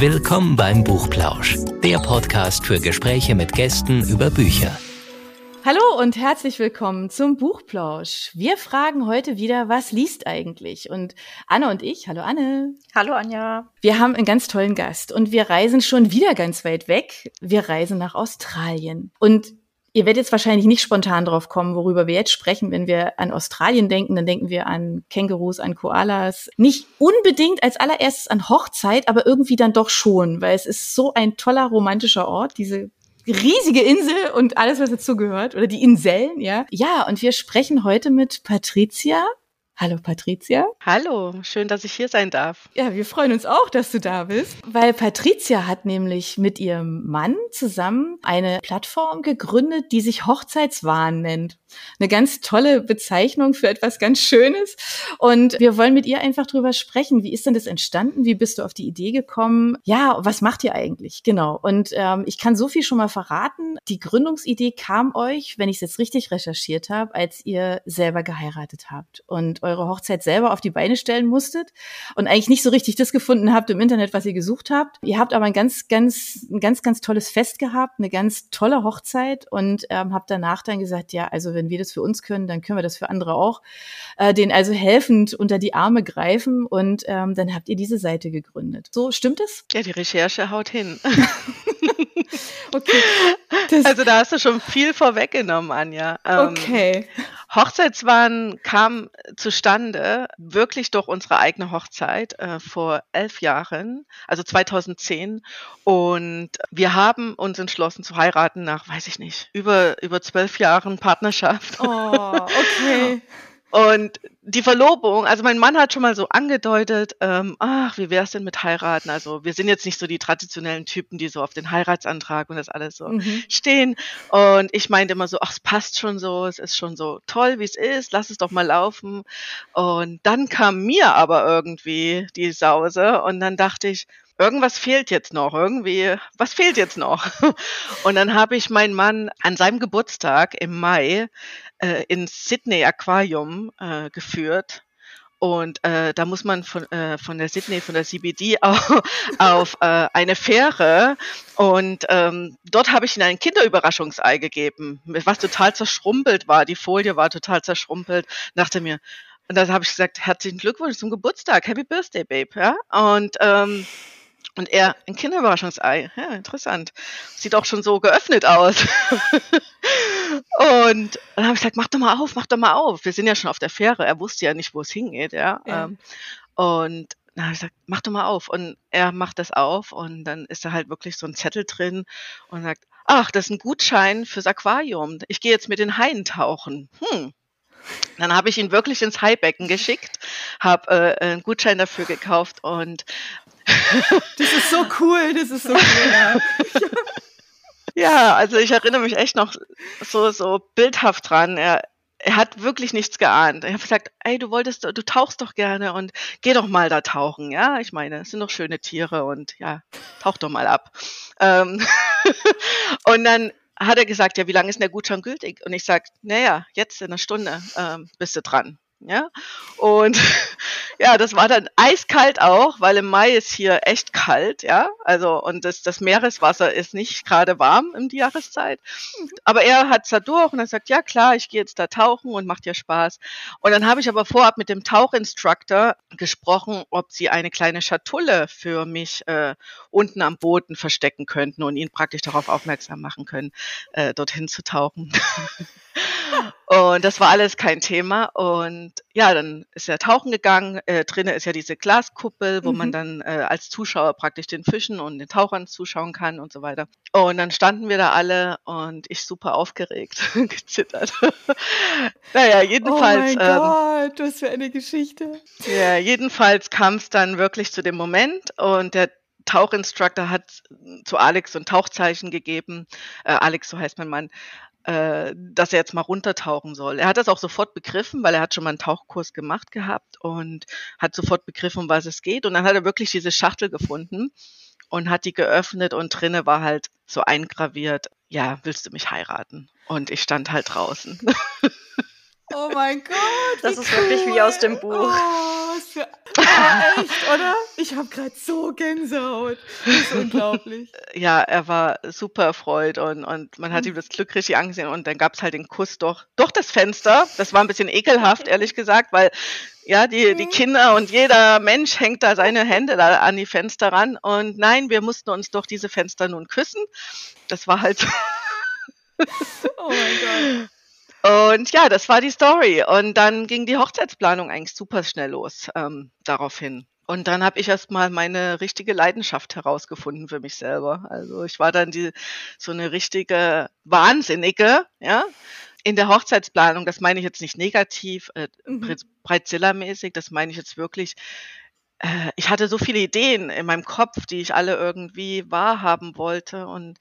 Willkommen beim Buchplausch, der Podcast für Gespräche mit Gästen über Bücher. Hallo und herzlich willkommen zum Buchplausch. Wir fragen heute wieder, was liest eigentlich? Und Anne und ich, hallo Anne. Hallo Anja. Wir haben einen ganz tollen Gast und wir reisen schon wieder ganz weit weg. Wir reisen nach Australien. Und Ihr werdet jetzt wahrscheinlich nicht spontan drauf kommen, worüber wir jetzt sprechen. Wenn wir an Australien denken, dann denken wir an Kängurus, an Koalas. Nicht unbedingt als allererstes an Hochzeit, aber irgendwie dann doch schon, weil es ist so ein toller romantischer Ort, diese riesige Insel und alles, was dazu gehört, oder die Inseln, ja. Ja, und wir sprechen heute mit Patricia Hallo Patricia. Hallo, schön, dass ich hier sein darf. Ja, wir freuen uns auch, dass du da bist, weil Patricia hat nämlich mit ihrem Mann zusammen eine Plattform gegründet, die sich Hochzeitswahn nennt. Eine ganz tolle Bezeichnung für etwas ganz Schönes. Und wir wollen mit ihr einfach drüber sprechen. Wie ist denn das entstanden? Wie bist du auf die Idee gekommen? Ja, was macht ihr eigentlich? Genau. Und ähm, ich kann so viel schon mal verraten. Die Gründungsidee kam euch, wenn ich es jetzt richtig recherchiert habe, als ihr selber geheiratet habt und eure Hochzeit selber auf die Beine stellen musstet und eigentlich nicht so richtig das gefunden habt im Internet, was ihr gesucht habt. Ihr habt aber ein ganz, ganz, ein ganz, ganz tolles Fest gehabt, eine ganz tolle Hochzeit und ähm, habt danach dann gesagt, ja, also wenn wir das für uns können, dann können wir das für andere auch. Äh, denen also helfend unter die Arme greifen und ähm, dann habt ihr diese Seite gegründet. So, stimmt es? Ja, die Recherche haut hin. okay. also da hast du schon viel vorweggenommen, Anja. Ähm, okay. Hochzeitswahn kam zustande wirklich durch unsere eigene Hochzeit äh, vor elf Jahren, also 2010. Und wir haben uns entschlossen zu heiraten nach, weiß ich nicht, über, über zwölf Jahren Partnerschaft. Oh, okay. Und die Verlobung, also mein Mann hat schon mal so angedeutet, ähm, ach, wie wär's denn mit heiraten? Also wir sind jetzt nicht so die traditionellen Typen, die so auf den Heiratsantrag und das alles so mhm. stehen. Und ich meinte immer so, ach, es passt schon so, es ist schon so toll, wie es ist, lass es doch mal laufen. Und dann kam mir aber irgendwie die Sause und dann dachte ich, irgendwas fehlt jetzt noch, irgendwie, was fehlt jetzt noch? Und dann habe ich meinen Mann an seinem Geburtstag im Mai äh, ins Sydney Aquarium äh, geführt. Und äh, da muss man von, äh, von der Sydney, von der CBD auf, auf äh, eine Fähre. Und ähm, dort habe ich ihm ein Kinderüberraschungsei gegeben, was total zerschrumpelt war. Die Folie war total zerschrumpelt. Dachte mir, und dann habe ich gesagt, herzlichen Glückwunsch zum Geburtstag, Happy Birthday, Babe. Ja? Und ähm, und er, ein Kinderüberraschungsei. Ja, interessant. Sieht auch schon so geöffnet aus. und dann habe ich gesagt, mach doch mal auf, mach doch mal auf. Wir sind ja schon auf der Fähre. Er wusste ja nicht, wo es hingeht, ja. ja. Ähm, und dann habe ich gesagt, mach doch mal auf. Und er macht das auf und dann ist da halt wirklich so ein Zettel drin und sagt, ach, das ist ein Gutschein fürs Aquarium. Ich gehe jetzt mit den Haien tauchen. Hm, dann habe ich ihn wirklich ins Haibecken geschickt, habe äh, einen Gutschein dafür gekauft und das ist so cool, das ist so cool. Ja. ja, also ich erinnere mich echt noch so so bildhaft dran. Er, er hat wirklich nichts geahnt. Er hat gesagt, ey, du wolltest, du tauchst doch gerne und geh doch mal da tauchen. Ja, ich meine, es sind doch schöne Tiere und ja, tauch doch mal ab. Ähm und dann hat er gesagt, ja, wie lange ist denn der Gutschein gültig? Und ich sage, naja, jetzt in einer Stunde ähm, bist du dran. Ja, und ja, das war dann eiskalt auch, weil im Mai ist hier echt kalt, ja. Also, und das, das Meereswasser ist nicht gerade warm in die Jahreszeit. Aber er hat's da durch und er sagt, ja klar, ich gehe jetzt da tauchen und macht ja Spaß. Und dann habe ich aber vorab mit dem Tauchinstructor gesprochen, ob sie eine kleine Schatulle für mich äh, unten am Boden verstecken könnten und ihn praktisch darauf aufmerksam machen können, äh, dorthin zu tauchen. Und das war alles kein Thema. Und ja, dann ist er tauchen gegangen. Äh, drinnen ist ja diese Glaskuppel, wo mhm. man dann äh, als Zuschauer praktisch den Fischen und den Tauchern zuschauen kann und so weiter. Und dann standen wir da alle und ich super aufgeregt, gezittert. naja, jedenfalls. Oh mein ähm, Gott, was für eine Geschichte. Ja, jedenfalls kam es dann wirklich zu dem Moment und der Tauchinstructor hat zu Alex so ein Tauchzeichen gegeben. Äh, Alex, so heißt mein Mann äh, dass er jetzt mal runtertauchen soll. Er hat das auch sofort begriffen, weil er hat schon mal einen Tauchkurs gemacht gehabt und hat sofort begriffen, um was es geht. Und dann hat er wirklich diese Schachtel gefunden und hat die geöffnet und drinne war halt so eingraviert, ja, willst du mich heiraten? Und ich stand halt draußen. Oh mein Gott. Das ist cool. wirklich wie aus dem Buch. Oh, für, oh, echt, oder? Ich habe gerade so Gänsehaut. Das ist unglaublich. Ja, er war super erfreut und, und man hat ihm das Glück richtig angesehen und dann gab es halt den Kuss durch, durch das Fenster. Das war ein bisschen ekelhaft, ehrlich gesagt, weil ja, die, die mhm. Kinder und jeder Mensch hängt da seine Hände da an die Fenster ran. Und nein, wir mussten uns durch diese Fenster nun küssen. Das war halt. oh mein Gott. Und ja, das war die Story. Und dann ging die Hochzeitsplanung eigentlich super schnell los ähm, daraufhin. Und dann habe ich erst mal meine richtige Leidenschaft herausgefunden für mich selber. Also ich war dann die so eine richtige Wahnsinnige, ja, in der Hochzeitsplanung. Das meine ich jetzt nicht negativ, äh, mhm. Breitzilla-mäßig. Das meine ich jetzt wirklich. Äh, ich hatte so viele Ideen in meinem Kopf, die ich alle irgendwie wahrhaben wollte und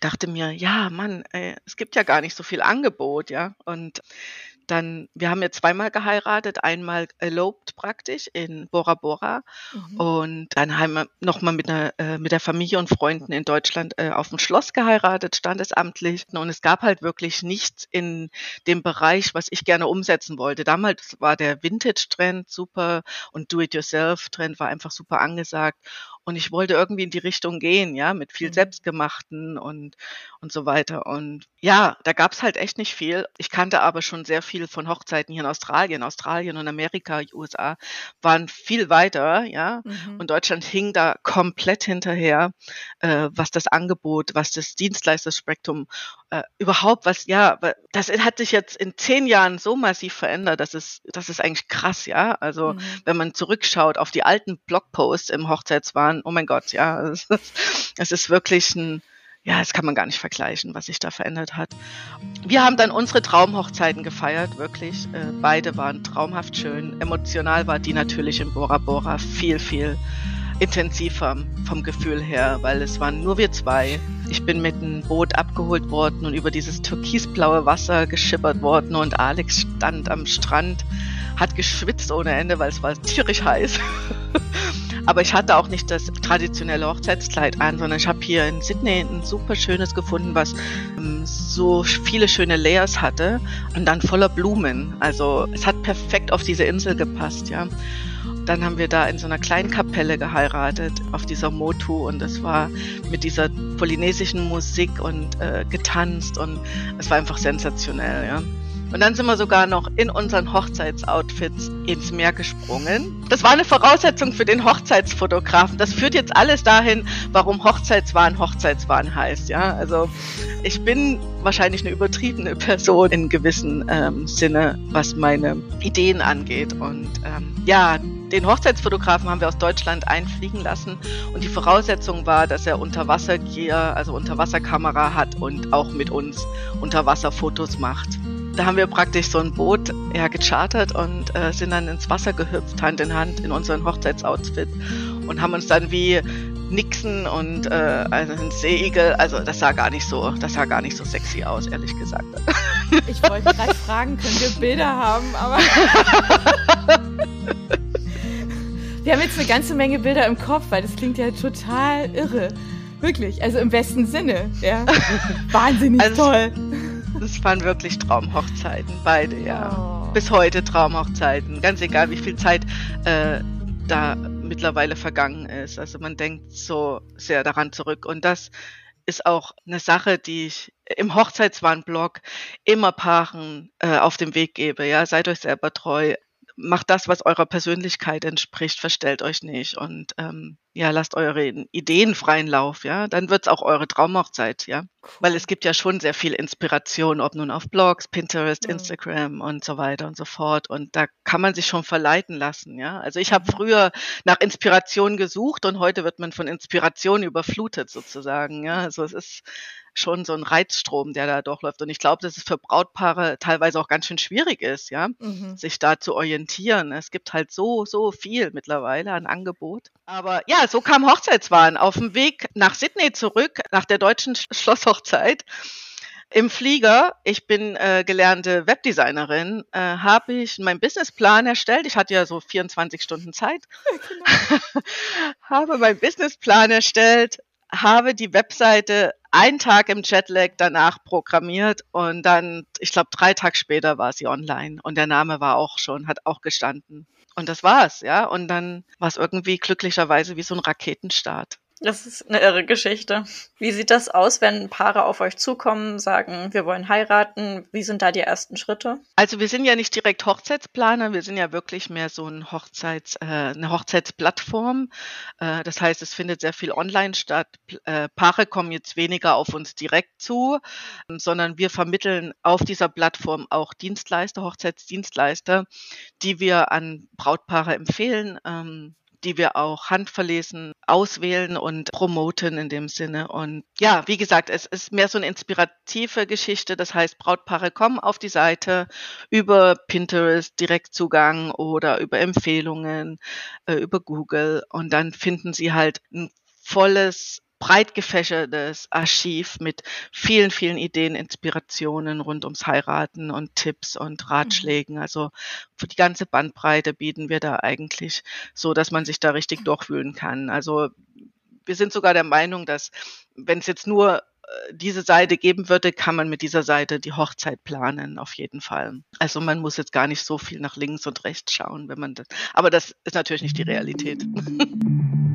dachte mir, ja, Mann, ey, es gibt ja gar nicht so viel Angebot, ja. Und dann, wir haben jetzt zweimal geheiratet, einmal eloped praktisch in Bora Bora mhm. und dann haben wir nochmal mit, äh, mit der Familie und Freunden in Deutschland äh, auf dem Schloss geheiratet, standesamtlich. Und es gab halt wirklich nichts in dem Bereich, was ich gerne umsetzen wollte. Damals war der Vintage-Trend super und Do-it-yourself-Trend war einfach super angesagt. Und ich wollte irgendwie in die Richtung gehen, ja, mit viel mhm. Selbstgemachten und, und so weiter. Und ja, da gab's halt echt nicht viel. Ich kannte aber schon sehr viel von Hochzeiten hier in Australien. Australien und Amerika, USA waren viel weiter, ja. Mhm. Und Deutschland hing da komplett hinterher, äh, was das Angebot, was das Dienstleisterspektrum äh, überhaupt was, ja, das hat sich jetzt in zehn Jahren so massiv verändert, das ist, das ist eigentlich krass, ja. Also mhm. wenn man zurückschaut auf die alten Blogposts im Hochzeitswahn, oh mein Gott, ja, es ist, es ist wirklich ein, ja, das kann man gar nicht vergleichen, was sich da verändert hat. Wir haben dann unsere Traumhochzeiten gefeiert, wirklich. Äh, beide waren traumhaft schön. Emotional war die natürlich in Bora Bora viel, viel intensiver vom Gefühl her, weil es waren nur wir zwei. Ich bin mit einem Boot abgeholt worden und über dieses türkisblaue Wasser geschippert worden und Alex stand am Strand, hat geschwitzt ohne Ende, weil es war tierisch heiß. Aber ich hatte auch nicht das traditionelle Hochzeitskleid an, sondern ich habe hier in Sydney ein super schönes gefunden, was ähm, so viele schöne Layers hatte und dann voller Blumen. Also es hat perfekt auf diese Insel gepasst, ja. Dann haben wir da in so einer kleinen Kapelle geheiratet auf dieser Motu und es war mit dieser polynesischen Musik und äh, getanzt und es war einfach sensationell, ja. Und dann sind wir sogar noch in unseren Hochzeitsoutfits ins Meer gesprungen. Das war eine Voraussetzung für den Hochzeitsfotografen. Das führt jetzt alles dahin, warum Hochzeitswahn Hochzeitswahn heißt. Ja, also ich bin wahrscheinlich eine übertriebene Person in gewissem ähm, Sinne, was meine Ideen angeht. Und ähm, ja, den Hochzeitsfotografen haben wir aus Deutschland einfliegen lassen und die Voraussetzung war, dass er Unterwassergear, also Unterwasserkamera hat und auch mit uns Unterwasserfotos macht da haben wir praktisch so ein Boot ja, gechartert und äh, sind dann ins Wasser gehüpft, Hand in Hand in unseren Hochzeitsoutfit und haben uns dann wie Nixon und äh, also ein Seeigel, also das sah gar nicht so, das sah gar nicht so sexy aus, ehrlich gesagt. Ich wollte gerade fragen, können wir Bilder haben, aber wir haben jetzt eine ganze Menge Bilder im Kopf, weil das klingt ja total irre. Wirklich, also im besten Sinne, ja. Wahnsinnig also, toll. Das waren wirklich Traumhochzeiten, beide, ja. Oh. Bis heute Traumhochzeiten. Ganz egal, wie viel Zeit äh, da mittlerweile vergangen ist. Also man denkt so sehr daran zurück. Und das ist auch eine Sache, die ich im Hochzeitswarnblog immer Paaren äh, auf dem Weg gebe. Ja, seid euch selber treu macht das, was eurer Persönlichkeit entspricht, verstellt euch nicht und ähm, ja, lasst eure Ideen freien Lauf, ja, dann wird's auch eure Traumhochzeit, ja. Weil es gibt ja schon sehr viel Inspiration, ob nun auf Blogs, Pinterest. Instagram und so weiter und so fort. Und da kann man sich schon verleiten lassen, ja. Also ich habe früher nach Inspiration gesucht und heute wird man von Inspiration überflutet sozusagen, ja. Also es ist schon so ein Reizstrom, der da durchläuft. Und ich glaube, dass es für Brautpaare teilweise auch ganz schön schwierig ist, ja, mhm. sich da zu orientieren. Es gibt halt so, so viel mittlerweile an Angebot. Aber ja, so kam Hochzeitswahn auf dem Weg nach Sydney zurück, nach der deutschen Schlosshochzeit. Im Flieger, ich bin äh, gelernte Webdesignerin, äh, habe ich meinen Businessplan erstellt. Ich hatte ja so 24 Stunden Zeit. Genau. habe meinen Businessplan erstellt, habe die Webseite einen Tag im Jetlag danach programmiert und dann, ich glaube, drei Tage später war sie online und der Name war auch schon, hat auch gestanden. Und das war's, ja. Und dann war es irgendwie glücklicherweise wie so ein Raketenstart. Das ist eine irre Geschichte. Wie sieht das aus, wenn Paare auf euch zukommen, sagen, wir wollen heiraten? Wie sind da die ersten Schritte? Also wir sind ja nicht direkt Hochzeitsplaner, wir sind ja wirklich mehr so ein Hochzeits, äh, eine Hochzeitsplattform. Äh, das heißt, es findet sehr viel online statt. Äh, Paare kommen jetzt weniger auf uns direkt zu, sondern wir vermitteln auf dieser Plattform auch Dienstleister, Hochzeitsdienstleister, die wir an Brautpaare empfehlen. Ähm, die wir auch handverlesen auswählen und promoten in dem Sinne. Und ja, wie gesagt, es ist mehr so eine inspirative Geschichte. Das heißt, Brautpaare kommen auf die Seite über Pinterest, Direktzugang oder über Empfehlungen, äh, über Google und dann finden sie halt ein volles breit gefächertes Archiv mit vielen, vielen Ideen, Inspirationen rund ums Heiraten und Tipps und Ratschlägen. Mhm. Also für die ganze Bandbreite bieten wir da eigentlich so, dass man sich da richtig durchwühlen kann. Also wir sind sogar der Meinung, dass wenn es jetzt nur äh, diese Seite geben würde, kann man mit dieser Seite die Hochzeit planen, auf jeden Fall. Also man muss jetzt gar nicht so viel nach links und rechts schauen, wenn man das, aber das ist natürlich nicht die Realität.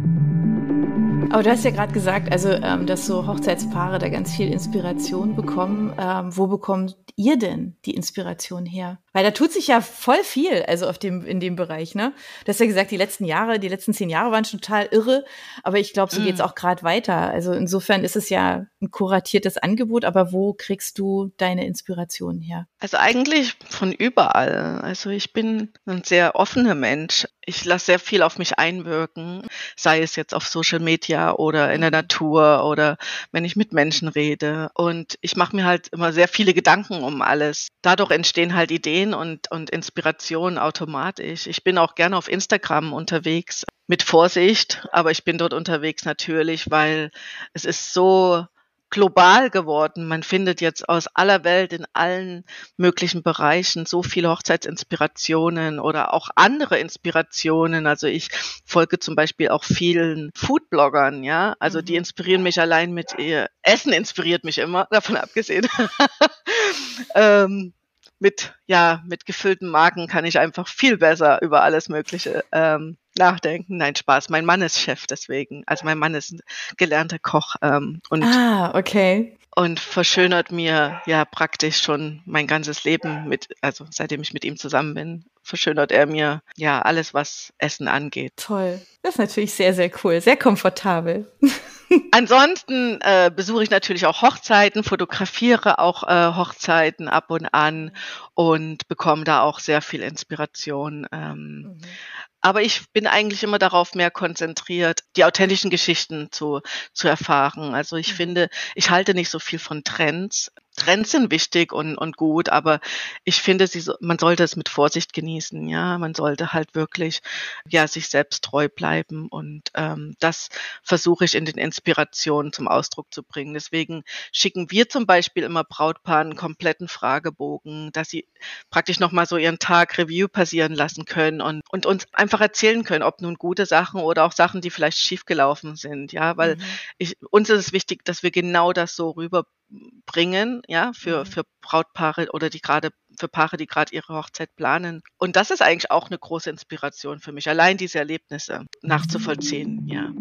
Aber du hast ja gerade gesagt, also ähm, dass so Hochzeitspaare da ganz viel Inspiration bekommen. Ähm, wo bekommt ihr denn die Inspiration her? Weil da tut sich ja voll viel, also auf dem, in dem Bereich, ne? Du hast ja gesagt, die letzten Jahre, die letzten zehn Jahre waren schon total irre, aber ich glaube, so mm. geht's auch gerade weiter. Also insofern ist es ja ein kuratiertes Angebot, aber wo kriegst du deine Inspiration her? Also eigentlich von überall. Also ich bin ein sehr offener Mensch. Ich lasse sehr viel auf mich einwirken, sei es jetzt auf Social Media oder in der Natur oder wenn ich mit Menschen rede. Und ich mache mir halt immer sehr viele Gedanken um alles. Dadurch entstehen halt Ideen und, und Inspirationen automatisch. Ich bin auch gerne auf Instagram unterwegs mit Vorsicht, aber ich bin dort unterwegs natürlich, weil es ist so global geworden. Man findet jetzt aus aller Welt in allen möglichen Bereichen so viele Hochzeitsinspirationen oder auch andere Inspirationen. Also ich folge zum Beispiel auch vielen Foodbloggern, ja. Also die mhm. inspirieren mich allein mit ihr. Essen inspiriert mich immer, davon abgesehen. ähm, mit, ja, mit gefüllten Magen kann ich einfach viel besser über alles Mögliche ähm, nachdenken. Nein, Spaß. Mein Mann ist Chef deswegen. Also mein Mann ist ein gelernter Koch ähm, und ah, okay. und verschönert mir ja praktisch schon mein ganzes Leben mit, also seitdem ich mit ihm zusammen bin, verschönert er mir ja alles, was Essen angeht. Toll. Das ist natürlich sehr, sehr cool, sehr komfortabel. Ansonsten äh, besuche ich natürlich auch Hochzeiten, fotografiere auch äh, Hochzeiten ab und an und bekomme da auch sehr viel Inspiration. Ähm, mhm. Aber ich bin eigentlich immer darauf mehr konzentriert, die authentischen Geschichten zu, zu erfahren. Also ich mhm. finde, ich halte nicht so viel von Trends. Trends sind wichtig und, und gut, aber ich finde, sie, man sollte es mit Vorsicht genießen. Ja, man sollte halt wirklich ja sich selbst treu bleiben und ähm, das versuche ich in den Inspirationen zum Ausdruck zu bringen. Deswegen schicken wir zum Beispiel immer Brautpaaren einen kompletten Fragebogen, dass sie praktisch noch mal so ihren Tag Review passieren lassen können und und uns einfach erzählen können, ob nun gute Sachen oder auch Sachen, die vielleicht schiefgelaufen sind. Ja, weil mhm. ich, uns ist es wichtig, dass wir genau das so rüber bringen, ja, für, mhm. für Brautpaare oder die gerade für Paare, die gerade ihre Hochzeit planen. Und das ist eigentlich auch eine große Inspiration für mich, allein diese Erlebnisse nachzuvollziehen, ja.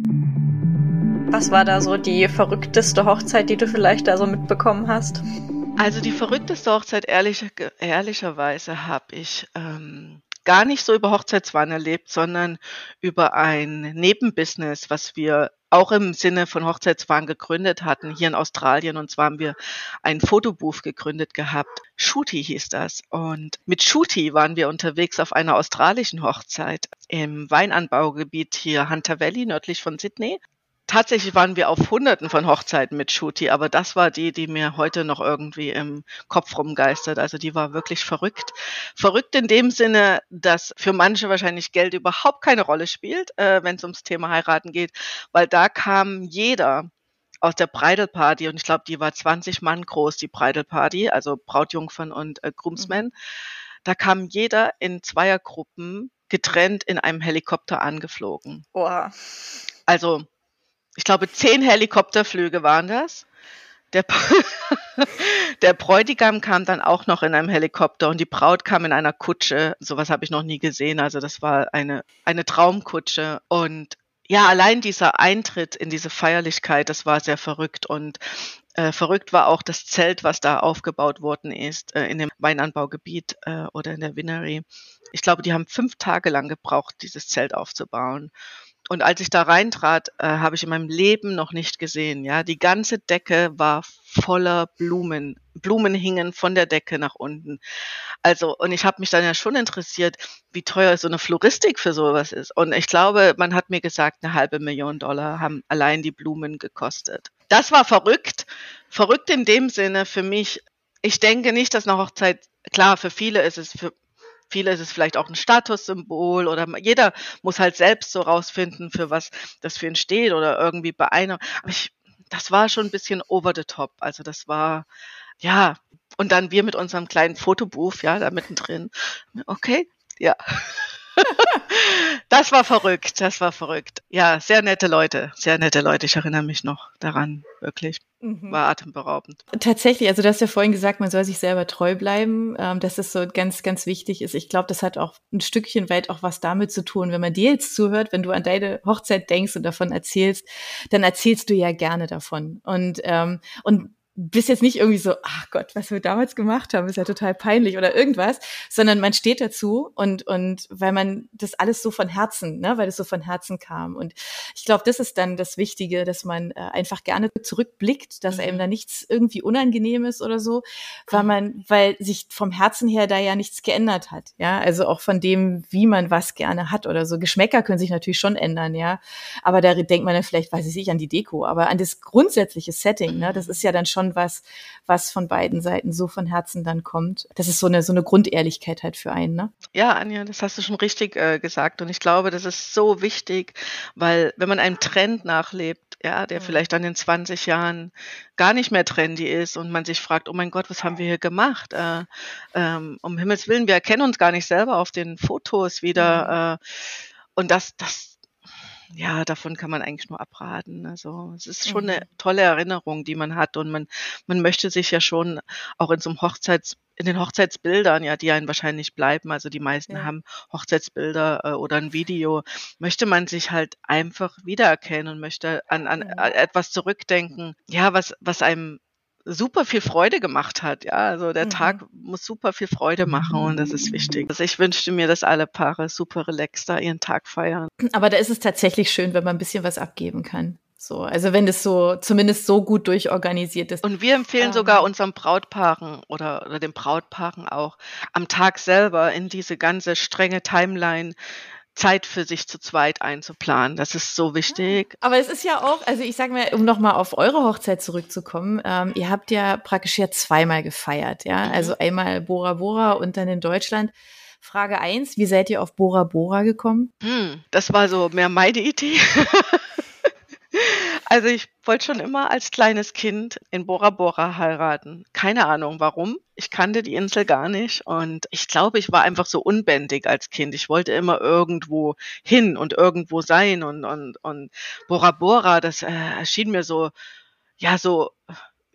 Was war da so die verrückteste Hochzeit, die du vielleicht da so mitbekommen hast? Also die verrückteste Hochzeit, ehrlich, ehrlicherweise, habe ich ähm, gar nicht so über Hochzeitswahn erlebt, sondern über ein Nebenbusiness, was wir auch im Sinne von Hochzeitswahn gegründet hatten, hier in Australien. Und zwar haben wir ein Fotobooth gegründet gehabt. Shooty hieß das. Und mit Shooty waren wir unterwegs auf einer australischen Hochzeit im Weinanbaugebiet hier Hunter Valley, nördlich von Sydney tatsächlich waren wir auf hunderten von Hochzeiten mit Shuti, aber das war die, die mir heute noch irgendwie im Kopf rumgeistert. Also die war wirklich verrückt. Verrückt in dem Sinne, dass für manche wahrscheinlich Geld überhaupt keine Rolle spielt, äh, wenn es ums Thema heiraten geht, weil da kam jeder aus der Bridal Party und ich glaube, die war 20 Mann groß, die Bridal Party, also Brautjungfern und äh, Groomsmen. Mhm. Da kam jeder in Zweiergruppen getrennt in einem Helikopter angeflogen. Oha. Also ich glaube, zehn Helikopterflüge waren das. Der, der Bräutigam kam dann auch noch in einem Helikopter und die Braut kam in einer Kutsche. Sowas habe ich noch nie gesehen. Also das war eine, eine Traumkutsche. Und ja, allein dieser Eintritt in diese Feierlichkeit, das war sehr verrückt. Und äh, verrückt war auch das Zelt, was da aufgebaut worden ist äh, in dem Weinanbaugebiet äh, oder in der Winery. Ich glaube, die haben fünf Tage lang gebraucht, dieses Zelt aufzubauen. Und als ich da reintrat, äh, habe ich in meinem Leben noch nicht gesehen. Ja, die ganze Decke war voller Blumen. Blumen hingen von der Decke nach unten. Also, und ich habe mich dann ja schon interessiert, wie teuer so eine Floristik für sowas ist. Und ich glaube, man hat mir gesagt, eine halbe Million Dollar haben allein die Blumen gekostet. Das war verrückt. Verrückt in dem Sinne für mich. Ich denke nicht, dass eine Hochzeit, klar, für viele ist es für viele ist es vielleicht auch ein Statussymbol oder jeder muss halt selbst so rausfinden, für was das für ihn steht oder irgendwie bei einer. Aber ich, das war schon ein bisschen over the top. Also das war, ja, und dann wir mit unserem kleinen Fotobuch, ja, da mittendrin. Okay, ja. das war verrückt, das war verrückt. Ja, sehr nette Leute, sehr nette Leute. Ich erinnere mich noch daran, wirklich. Mhm. War atemberaubend. Tatsächlich, also du hast ja vorhin gesagt, man soll sich selber treu bleiben, ähm, dass es so ganz, ganz wichtig ist. Ich glaube, das hat auch ein Stückchen weit auch was damit zu tun. Wenn man dir jetzt zuhört, wenn du an deine Hochzeit denkst und davon erzählst, dann erzählst du ja gerne davon. Und, ähm, und bist jetzt nicht irgendwie so, ach Gott, was wir damals gemacht haben, ist ja total peinlich oder irgendwas, sondern man steht dazu und, und weil man das alles so von Herzen, ne, weil es so von Herzen kam. Und ich glaube, das ist dann das Wichtige, dass man äh, einfach gerne zurückblickt, dass einem mhm. da nichts irgendwie unangenehm ist oder so, weil man, weil sich vom Herzen her da ja nichts geändert hat. Ja, also auch von dem, wie man was gerne hat oder so. Geschmäcker können sich natürlich schon ändern, ja. Aber da denkt man dann vielleicht, weiß ich nicht, an die Deko, aber an das grundsätzliche Setting, ne, das ist ja dann schon schon was, was von beiden Seiten so von Herzen dann kommt. Das ist so eine, so eine Grundehrlichkeit halt für einen, ne? Ja, Anja, das hast du schon richtig äh, gesagt. Und ich glaube, das ist so wichtig, weil wenn man einem Trend nachlebt, ja, der vielleicht dann in 20 Jahren gar nicht mehr trendy ist und man sich fragt, oh mein Gott, was haben wir hier gemacht? Äh, ähm, um Himmels Willen, wir erkennen uns gar nicht selber auf den Fotos wieder. Äh, und das, das, ja, davon kann man eigentlich nur abraten. Also es ist schon mhm. eine tolle Erinnerung, die man hat und man, man möchte sich ja schon auch in so einem Hochzeits, in den Hochzeitsbildern, ja, die einen wahrscheinlich bleiben, also die meisten ja. haben Hochzeitsbilder äh, oder ein Video, möchte man sich halt einfach wiedererkennen und möchte an, an, an etwas zurückdenken, ja, was, was einem super viel Freude gemacht hat. Ja, also der mhm. Tag muss super viel Freude machen und das ist wichtig. Also ich wünschte mir, dass alle Paare super relaxed da ihren Tag feiern. Aber da ist es tatsächlich schön, wenn man ein bisschen was abgeben kann. So, also wenn das so zumindest so gut durchorganisiert ist. Und wir empfehlen ähm, sogar unseren Brautpaaren oder, oder den Brautpaaren auch am Tag selber in diese ganze strenge Timeline Zeit für sich zu zweit einzuplanen. Das ist so wichtig. Aber es ist ja auch, also ich sage mal, um nochmal auf eure Hochzeit zurückzukommen, ähm, ihr habt ja praktisch ja zweimal gefeiert, ja. Mhm. Also einmal Bora Bora und dann in Deutschland. Frage eins: wie seid ihr auf Bora Bora gekommen? Hm, das war so mehr meine Idee. Also ich wollte schon immer als kleines Kind in Bora Bora heiraten. Keine Ahnung warum. Ich kannte die Insel gar nicht und ich glaube, ich war einfach so unbändig als Kind. Ich wollte immer irgendwo hin und irgendwo sein und und und Bora Bora, das äh, erschien mir so ja so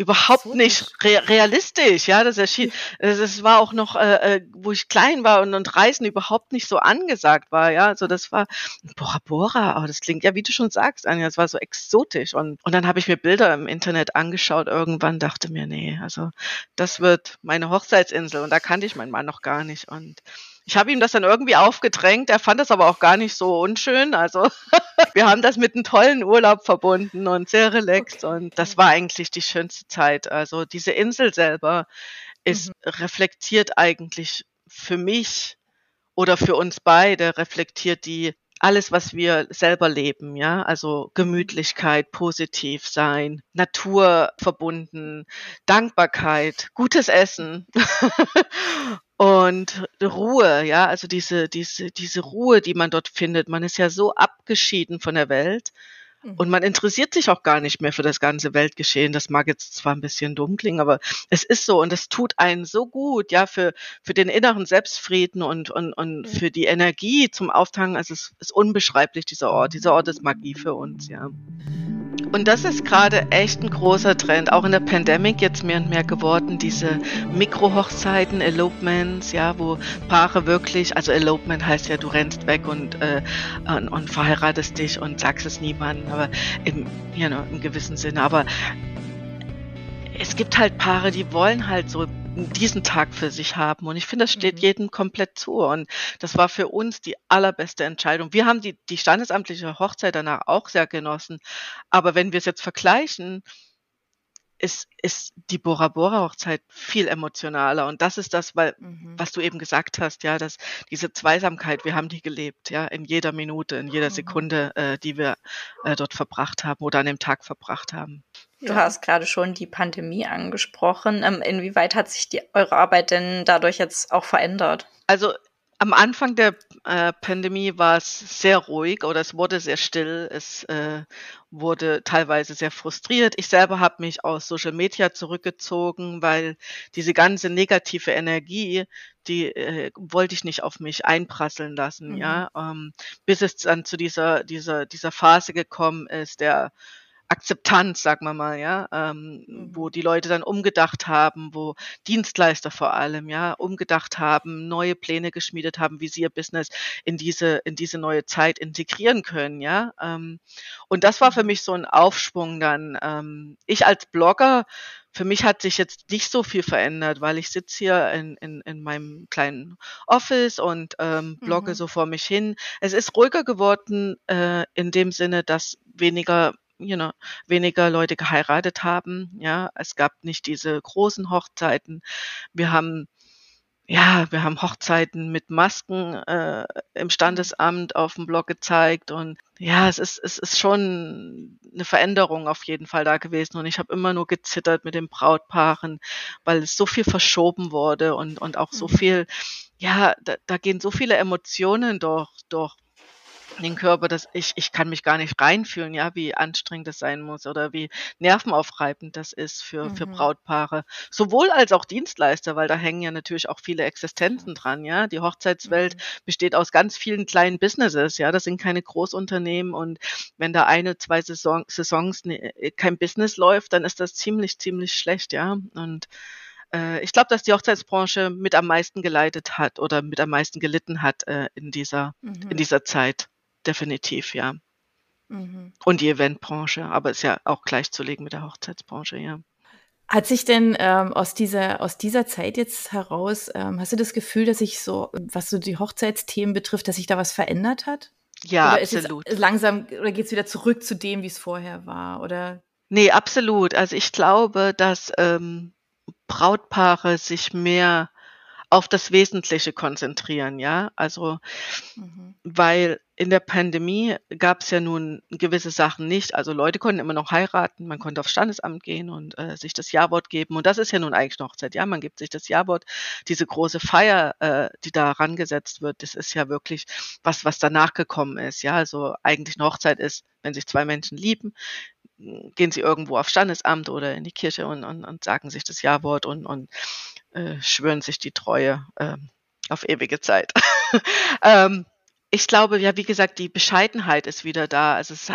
überhaupt so nicht re realistisch, ja, das erschien, das war auch noch, äh, äh, wo ich klein war und, und Reisen überhaupt nicht so angesagt war, ja, also das war, Bora Bora, aber das klingt ja, wie du schon sagst, Anja, das war so exotisch und, und dann habe ich mir Bilder im Internet angeschaut, irgendwann dachte mir, nee, also das wird meine Hochzeitsinsel und da kannte ich meinen Mann noch gar nicht und ich habe ihm das dann irgendwie aufgedrängt. Er fand das aber auch gar nicht so unschön. Also wir haben das mit einem tollen Urlaub verbunden und sehr relaxed. Okay. Und das war eigentlich die schönste Zeit. Also diese Insel selber ist mhm. reflektiert eigentlich für mich oder für uns beide reflektiert die alles, was wir selber leben, ja, also Gemütlichkeit, positiv sein, Natur verbunden, Dankbarkeit, gutes Essen und Ruhe, ja, also diese, diese, diese Ruhe, die man dort findet. Man ist ja so abgeschieden von der Welt und mhm. man interessiert sich auch gar nicht mehr für das ganze Weltgeschehen. Das mag jetzt zwar ein bisschen dumm klingen, aber es ist so und es tut einen so gut, ja, für, für den inneren Selbstfrieden und, und, und für die Energie zum Auftanken. Also es ist unbeschreiblich, dieser Ort. Dieser Ort ist Magie für uns, ja. Und das ist gerade echt ein großer Trend, auch in der Pandemic jetzt mehr und mehr geworden, diese Mikrohochzeiten, Elopements, ja, wo Paare wirklich, also Elopement heißt ja, du rennst weg und, äh, und, und verheiratest dich und sagst es niemandem, aber im, you know, im gewissen Sinne. Aber es gibt halt Paare, die wollen halt so diesen Tag für sich haben. Und ich finde, das steht mhm. jedem komplett zu. Und das war für uns die allerbeste Entscheidung. Wir haben die, die standesamtliche Hochzeit danach auch sehr genossen. Aber wenn wir es jetzt vergleichen, ist, ist die Bora Bora Hochzeit viel emotionaler. Und das ist das, weil, mhm. was du eben gesagt hast, ja, dass diese Zweisamkeit, wir haben die gelebt, ja, in jeder Minute, in jeder mhm. Sekunde, äh, die wir äh, dort verbracht haben oder an dem Tag verbracht haben. Du hast gerade schon die Pandemie angesprochen. Ähm, inwieweit hat sich die, eure Arbeit denn dadurch jetzt auch verändert? Also am Anfang der äh, Pandemie war es sehr ruhig oder es wurde sehr still. Es äh, wurde teilweise sehr frustriert. Ich selber habe mich aus Social Media zurückgezogen, weil diese ganze negative Energie, die äh, wollte ich nicht auf mich einprasseln lassen. Mhm. Ja, ähm, bis es dann zu dieser dieser dieser Phase gekommen ist, der Akzeptanz, sagen wir mal, ja, ähm, mhm. wo die Leute dann umgedacht haben, wo Dienstleister vor allem, ja, umgedacht haben, neue Pläne geschmiedet haben, wie sie ihr Business in diese, in diese neue Zeit integrieren können, ja. Ähm, und das war für mhm. mich so ein Aufschwung dann. Ähm, ich als Blogger, für mich hat sich jetzt nicht so viel verändert, weil ich sitze hier in, in, in meinem kleinen Office und ähm, blogge mhm. so vor mich hin. Es ist ruhiger geworden äh, in dem Sinne, dass weniger you know, weniger Leute geheiratet haben. Ja, es gab nicht diese großen Hochzeiten. Wir haben ja, wir haben Hochzeiten mit Masken äh, im Standesamt auf dem Blog gezeigt und ja, es ist es ist schon eine Veränderung auf jeden Fall da gewesen und ich habe immer nur gezittert mit den Brautpaaren, weil es so viel verschoben wurde und und auch so mhm. viel ja, da, da gehen so viele Emotionen durch durch den Körper, dass ich, ich kann mich gar nicht reinfühlen, ja, wie anstrengend das sein muss oder wie nervenaufreibend das ist für, mhm. für Brautpaare. Sowohl als auch Dienstleister, weil da hängen ja natürlich auch viele Existenzen dran, ja. Die Hochzeitswelt mhm. besteht aus ganz vielen kleinen Businesses, ja. Das sind keine Großunternehmen und wenn da eine, zwei Saison, Saisons ne, kein Business läuft, dann ist das ziemlich, ziemlich schlecht, ja. Und äh, ich glaube, dass die Hochzeitsbranche mit am meisten geleitet hat oder mit am meisten gelitten hat äh, in dieser, mhm. in dieser Zeit definitiv, ja. Mhm. Und die Eventbranche, aber ist ja auch gleichzulegen mit der Hochzeitsbranche, ja. Hat sich denn ähm, aus dieser aus dieser Zeit jetzt heraus, ähm, hast du das Gefühl, dass sich so, was so die Hochzeitsthemen betrifft, dass sich da was verändert hat? Ja, oder absolut. Langsam oder geht es wieder zurück zu dem, wie es vorher war? Oder? Nee, absolut. Also ich glaube, dass ähm, Brautpaare sich mehr auf das Wesentliche konzentrieren, ja. Also, mhm. weil in der Pandemie gab es ja nun gewisse Sachen nicht. Also Leute konnten immer noch heiraten, man konnte aufs Standesamt gehen und äh, sich das Jawort geben. Und das ist ja nun eigentlich eine Hochzeit, ja. Man gibt sich das Jawort. Diese große Feier, äh, die da rangesetzt wird, das ist ja wirklich was, was danach gekommen ist, ja. Also eigentlich eine Hochzeit ist, wenn sich zwei Menschen lieben, gehen sie irgendwo aufs Standesamt oder in die Kirche und, und, und sagen sich das Jawort und, und äh, schwören sich die Treue äh, auf ewige Zeit. ähm, ich glaube, ja, wie gesagt, die Bescheidenheit ist wieder da. Also es,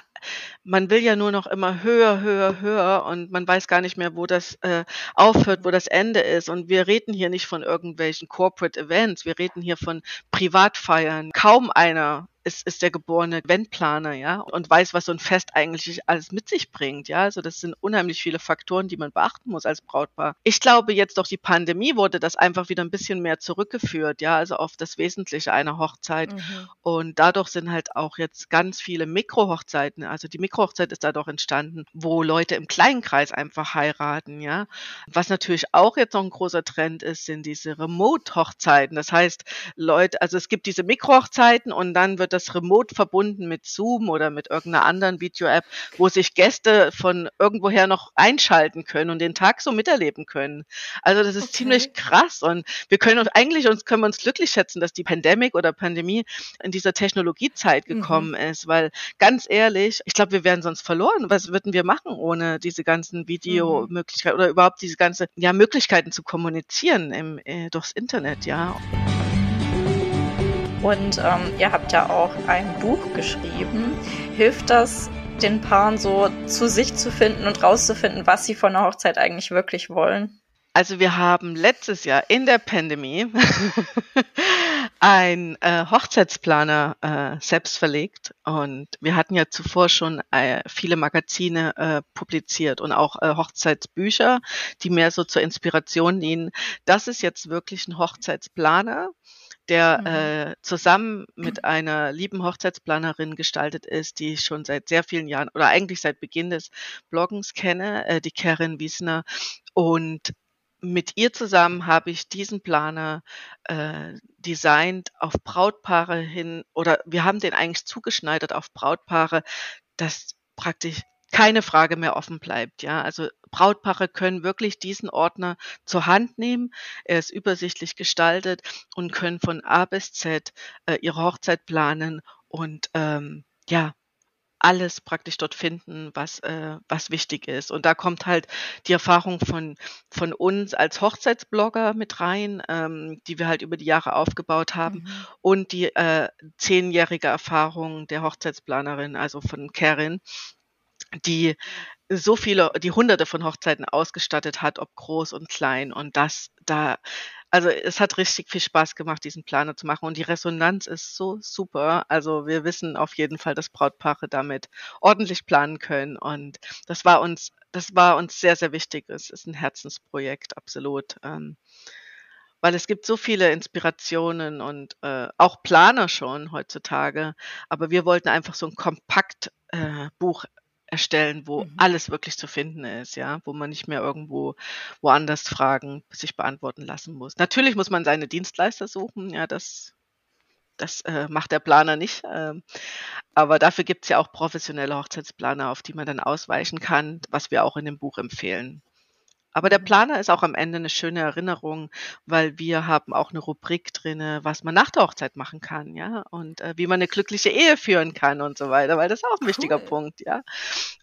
man will ja nur noch immer höher, höher, höher und man weiß gar nicht mehr, wo das äh, aufhört, wo das Ende ist. Und wir reden hier nicht von irgendwelchen Corporate Events, wir reden hier von Privatfeiern. Kaum einer ist, ist der geborene Eventplaner, ja, und weiß, was so ein Fest eigentlich alles mit sich bringt, ja. Also das sind unheimlich viele Faktoren, die man beachten muss als Brautpaar. Ich glaube, jetzt durch die Pandemie wurde das einfach wieder ein bisschen mehr zurückgeführt, ja, also auf das Wesentliche einer Hochzeit. Mhm. Und dadurch sind halt auch jetzt ganz viele Mikrohochzeiten, also die Mikrohochzeit ist dadurch entstanden, wo Leute im kleinen Kreis einfach heiraten, ja. Was natürlich auch jetzt noch ein großer Trend ist, sind diese Remote-Hochzeiten. Das heißt, Leute, also es gibt diese Mikrohochzeiten und dann wird das remote verbunden mit Zoom oder mit irgendeiner anderen Video-App, wo sich Gäste von irgendwoher noch einschalten können und den Tag so miterleben können. Also das ist okay. ziemlich krass und wir können uns eigentlich uns können wir uns glücklich schätzen, dass die Pandemie oder Pandemie in dieser Technologiezeit mhm. gekommen mhm. ist, weil ganz ehrlich, ich glaube, wir wären sonst verloren. Was würden wir machen ohne diese ganzen Videomöglichkeiten mhm. oder überhaupt diese ganze ja Möglichkeiten zu kommunizieren im, äh, durchs Internet, ja. Und ähm, ihr habt ja auch ein Buch geschrieben. Hilft das den Paaren so zu sich zu finden und rauszufinden, was sie von der Hochzeit eigentlich wirklich wollen? Also wir haben letztes Jahr in der Pandemie ein äh, Hochzeitsplaner äh, selbst verlegt und wir hatten ja zuvor schon äh, viele Magazine äh, publiziert und auch äh, Hochzeitsbücher, die mehr so zur Inspiration dienen. Das ist jetzt wirklich ein Hochzeitsplaner, der mhm. äh, zusammen mit einer lieben Hochzeitsplanerin gestaltet ist, die ich schon seit sehr vielen Jahren oder eigentlich seit Beginn des Bloggens kenne, äh, die Karin Wiesner. Und mit ihr zusammen habe ich diesen Planer äh, designt auf Brautpaare hin oder wir haben den eigentlich zugeschneidert auf Brautpaare, dass praktisch keine Frage mehr offen bleibt. Ja, also Brautpaare können wirklich diesen Ordner zur Hand nehmen. Er ist übersichtlich gestaltet und können von A bis Z äh, ihre Hochzeit planen und ähm, ja, alles praktisch dort finden, was, äh, was wichtig ist. Und da kommt halt die Erfahrung von, von uns als Hochzeitsblogger mit rein, ähm, die wir halt über die Jahre aufgebaut haben mhm. und die äh, zehnjährige Erfahrung der Hochzeitsplanerin, also von Karin, die so viele, die hunderte von Hochzeiten ausgestattet hat, ob groß und klein. Und das, da also es hat richtig viel Spaß gemacht, diesen Planer zu machen und die Resonanz ist so super. Also wir wissen auf jeden Fall, dass Brautpaare damit ordentlich planen können und das war uns, das war uns sehr, sehr wichtig. Es ist ein Herzensprojekt, absolut. Ähm, weil es gibt so viele Inspirationen und äh, auch Planer schon heutzutage. Aber wir wollten einfach so ein Kompaktbuch äh, erstellen, wo mhm. alles wirklich zu finden ist, ja, wo man nicht mehr irgendwo woanders Fragen sich beantworten lassen muss. Natürlich muss man seine Dienstleister suchen, ja, das, das äh, macht der Planer nicht. Äh, aber dafür gibt es ja auch professionelle Hochzeitsplaner, auf die man dann ausweichen kann, was wir auch in dem Buch empfehlen. Aber der Planer ist auch am Ende eine schöne Erinnerung, weil wir haben auch eine Rubrik drinne, was man nach der Hochzeit machen kann, ja, und äh, wie man eine glückliche Ehe führen kann und so weiter, weil das ist auch ein cool. wichtiger Punkt, ja.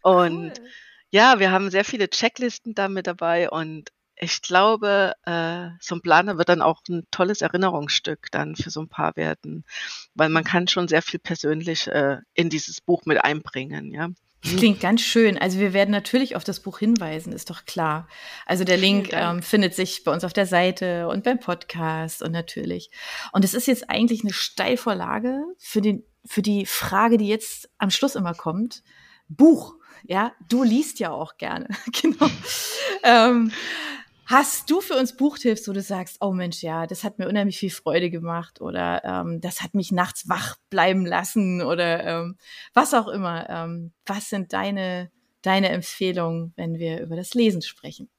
Und cool. ja, wir haben sehr viele Checklisten da mit dabei und ich glaube, äh, so ein Planer wird dann auch ein tolles Erinnerungsstück dann für so ein paar werden, weil man kann schon sehr viel persönlich äh, in dieses Buch mit einbringen, ja. Klingt ganz schön. Also wir werden natürlich auf das Buch hinweisen, ist doch klar. Also der Link ähm, findet sich bei uns auf der Seite und beim Podcast und natürlich. Und es ist jetzt eigentlich eine Steilvorlage für den für die Frage, die jetzt am Schluss immer kommt. Buch. Ja, du liest ja auch gerne. genau. ähm, Hast du für uns Buchtipps, wo du sagst, oh Mensch, ja, das hat mir unheimlich viel Freude gemacht oder ähm, das hat mich nachts wach bleiben lassen oder ähm, was auch immer. Ähm, was sind deine, deine Empfehlungen, wenn wir über das Lesen sprechen?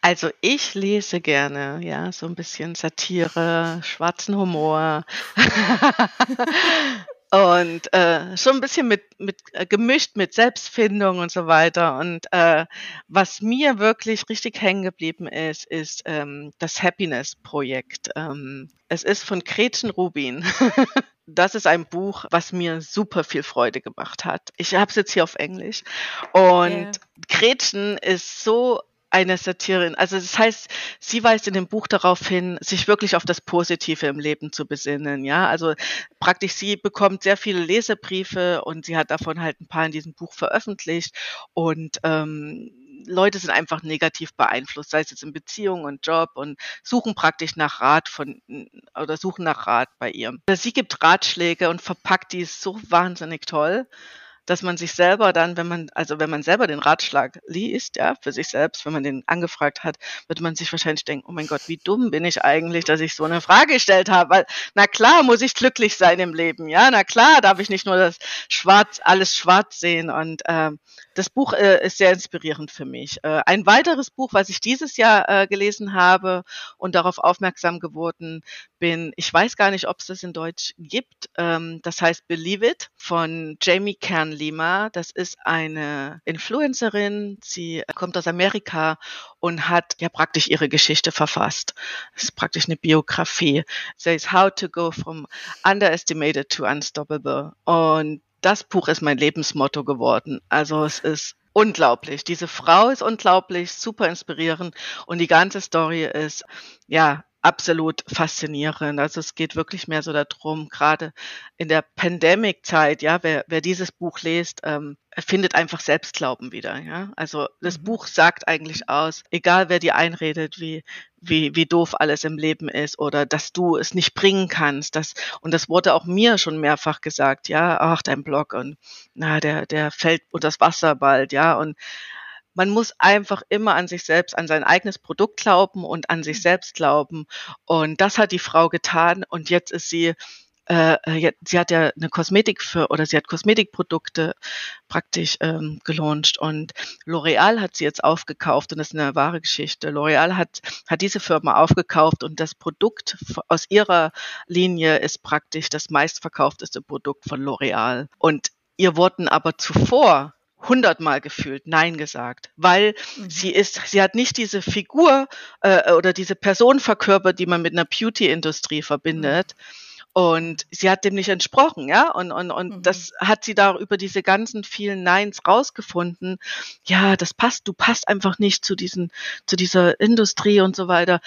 Also ich lese gerne, ja, so ein bisschen Satire, schwarzen Humor. und äh, schon ein bisschen mit, mit äh, gemischt mit Selbstfindung und so weiter. Und äh, was mir wirklich richtig hängen geblieben ist, ist ähm, das Happiness-Projekt. Ähm, es ist von Gretchen Rubin. das ist ein Buch, was mir super viel Freude gemacht hat. Ich habe es jetzt hier auf Englisch. Und yeah. Gretchen ist so eine Satirin. Also das heißt, sie weist in dem Buch darauf hin, sich wirklich auf das Positive im Leben zu besinnen. Ja, also praktisch sie bekommt sehr viele Lesebriefe und sie hat davon halt ein paar in diesem Buch veröffentlicht und ähm, Leute sind einfach negativ beeinflusst, sei es jetzt in Beziehung und Job und suchen praktisch nach Rat von oder suchen nach Rat bei ihr. Sie gibt Ratschläge und verpackt die so wahnsinnig toll dass man sich selber dann, wenn man, also wenn man selber den Ratschlag liest, ja, für sich selbst, wenn man den angefragt hat, wird man sich wahrscheinlich denken, oh mein Gott, wie dumm bin ich eigentlich, dass ich so eine Frage gestellt habe, weil, na klar muss ich glücklich sein im Leben, ja, na klar darf ich nicht nur das Schwarz, alles schwarz sehen und äh, das Buch äh, ist sehr inspirierend für mich. Äh, ein weiteres Buch, was ich dieses Jahr äh, gelesen habe und darauf aufmerksam geworden bin, ich weiß gar nicht, ob es das in Deutsch gibt, ähm, das heißt Believe It von Jamie Kern Lima. Das ist eine Influencerin. Sie kommt aus Amerika und hat ja praktisch ihre Geschichte verfasst. Das ist praktisch eine Biografie. Says How to Go from Underestimated to Unstoppable. Und das Buch ist mein Lebensmotto geworden. Also es ist unglaublich. Diese Frau ist unglaublich, super inspirierend und die ganze Story ist ja absolut faszinierend. Also es geht wirklich mehr so darum, gerade in der Pandemic-Zeit, ja, wer, wer dieses Buch liest, ähm, findet einfach Selbstglauben wieder, ja. Also das mhm. Buch sagt eigentlich aus, egal wer dir einredet, wie, wie, wie doof alles im Leben ist oder dass du es nicht bringen kannst, das, und das wurde auch mir schon mehrfach gesagt, ja, ach, dein Blog und, na, der, der fällt unter das Wasser bald, ja, und man muss einfach immer an sich selbst, an sein eigenes Produkt glauben und an sich selbst glauben. Und das hat die Frau getan. Und jetzt ist sie äh, äh sie hat ja eine Kosmetik für oder sie hat Kosmetikprodukte praktisch ähm, gelauncht und L'Oreal hat sie jetzt aufgekauft und das ist eine wahre Geschichte. L'Oreal hat hat diese Firma aufgekauft und das Produkt aus ihrer Linie ist praktisch das meistverkaufteste Produkt von L'Oreal und ihr wurden aber zuvor hundertmal gefühlt Nein gesagt, weil mhm. sie ist, sie hat nicht diese Figur äh, oder diese Person verkörpert, die man mit einer Beauty-Industrie verbindet. Und sie hat dem nicht entsprochen, ja. Und, und, und mhm. das hat sie da über diese ganzen vielen Neins rausgefunden. Ja, das passt, du passt einfach nicht zu diesen, zu dieser Industrie und so weiter.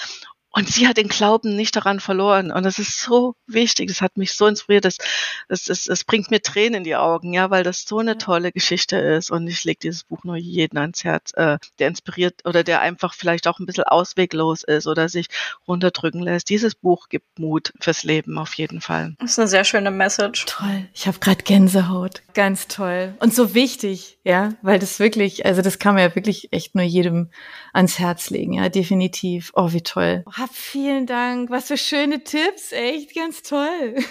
Und sie hat den Glauben nicht daran verloren. Und das ist so wichtig. Das hat mich so inspiriert. Das, das, das, das bringt mir Tränen in die Augen, ja, weil das so eine tolle Geschichte ist. Und ich lege dieses Buch nur jeden ans Herz, äh, der inspiriert oder der einfach vielleicht auch ein bisschen ausweglos ist oder sich runterdrücken lässt. Dieses Buch gibt Mut fürs Leben auf jeden Fall. Das ist eine sehr schöne Message. Toll. Ich habe gerade Gänsehaut. Ganz toll. Und so wichtig, ja, weil das wirklich, also das kann man ja wirklich echt nur jedem ans Herz legen, ja, definitiv. Oh, wie toll. Hab vielen Dank. Was für schöne Tipps. Echt ganz toll.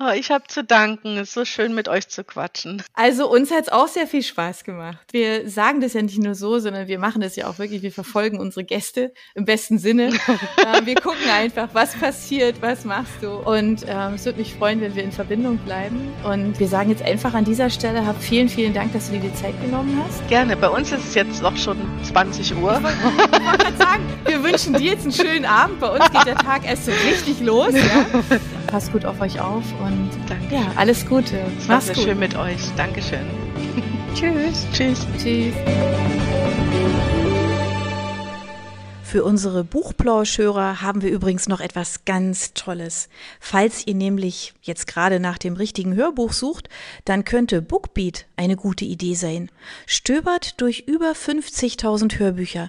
Oh, ich habe zu danken. Es ist so schön, mit euch zu quatschen. Also uns hat es auch sehr viel Spaß gemacht. Wir sagen das ja nicht nur so, sondern wir machen das ja auch wirklich. Wir verfolgen unsere Gäste im besten Sinne. äh, wir gucken einfach, was passiert, was machst du. Und ähm, es würde mich freuen, wenn wir in Verbindung bleiben. Und wir sagen jetzt einfach an dieser Stelle, hab vielen, vielen Dank, dass du dir die Zeit genommen hast. Gerne. Bei uns ist es jetzt noch schon 20 Uhr. Ich wollte sagen, wir wünschen dir jetzt einen schönen Abend Abend. Bei uns geht der Tag erst so richtig los. Ja? Passt gut auf euch auf und Danke. ja, alles Gute. Es sehr gut. schön mit euch. Dankeschön. Tschüss. Tschüss. Tschüss. Für unsere Buchplauschhörer haben wir übrigens noch etwas ganz Tolles. Falls ihr nämlich jetzt gerade nach dem richtigen Hörbuch sucht, dann könnte Bookbeat eine gute Idee sein. Stöbert durch über 50.000 Hörbücher